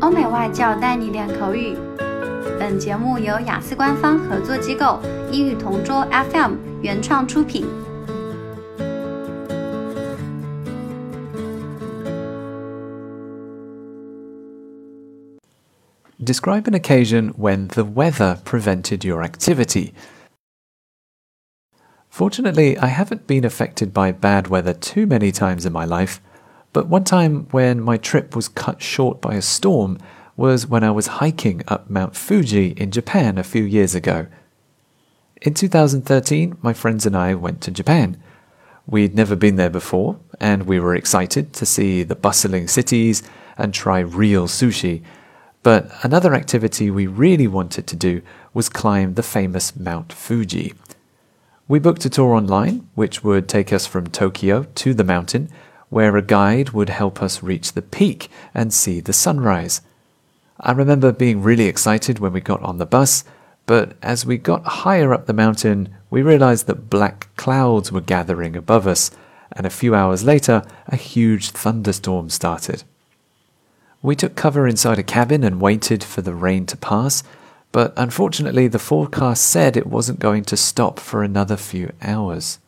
欧美外教带你练口语。本节目由雅思官方合作机构英语同桌 FM 原创出品。Describe an occasion when the weather prevented your activity. Fortunately, I haven't been affected by bad weather too many times in my life, but one time when my trip was cut short by a storm was when I was hiking up Mount Fuji in Japan a few years ago. In 2013, my friends and I went to Japan. We'd never been there before, and we were excited to see the bustling cities and try real sushi. But another activity we really wanted to do was climb the famous Mount Fuji. We booked a tour online, which would take us from Tokyo to the mountain, where a guide would help us reach the peak and see the sunrise. I remember being really excited when we got on the bus, but as we got higher up the mountain, we realized that black clouds were gathering above us, and a few hours later, a huge thunderstorm started. We took cover inside a cabin and waited for the rain to pass, but unfortunately, the forecast said it wasn't going to stop for another few hours.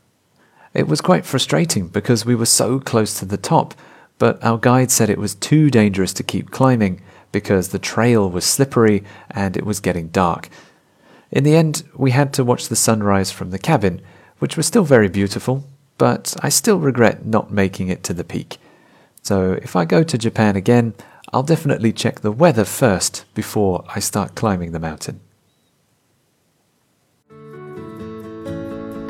It was quite frustrating because we were so close to the top, but our guide said it was too dangerous to keep climbing because the trail was slippery and it was getting dark. In the end, we had to watch the sunrise from the cabin, which was still very beautiful, but I still regret not making it to the peak. So if I go to Japan again, I'll definitely check the weather first before I start climbing the mountain.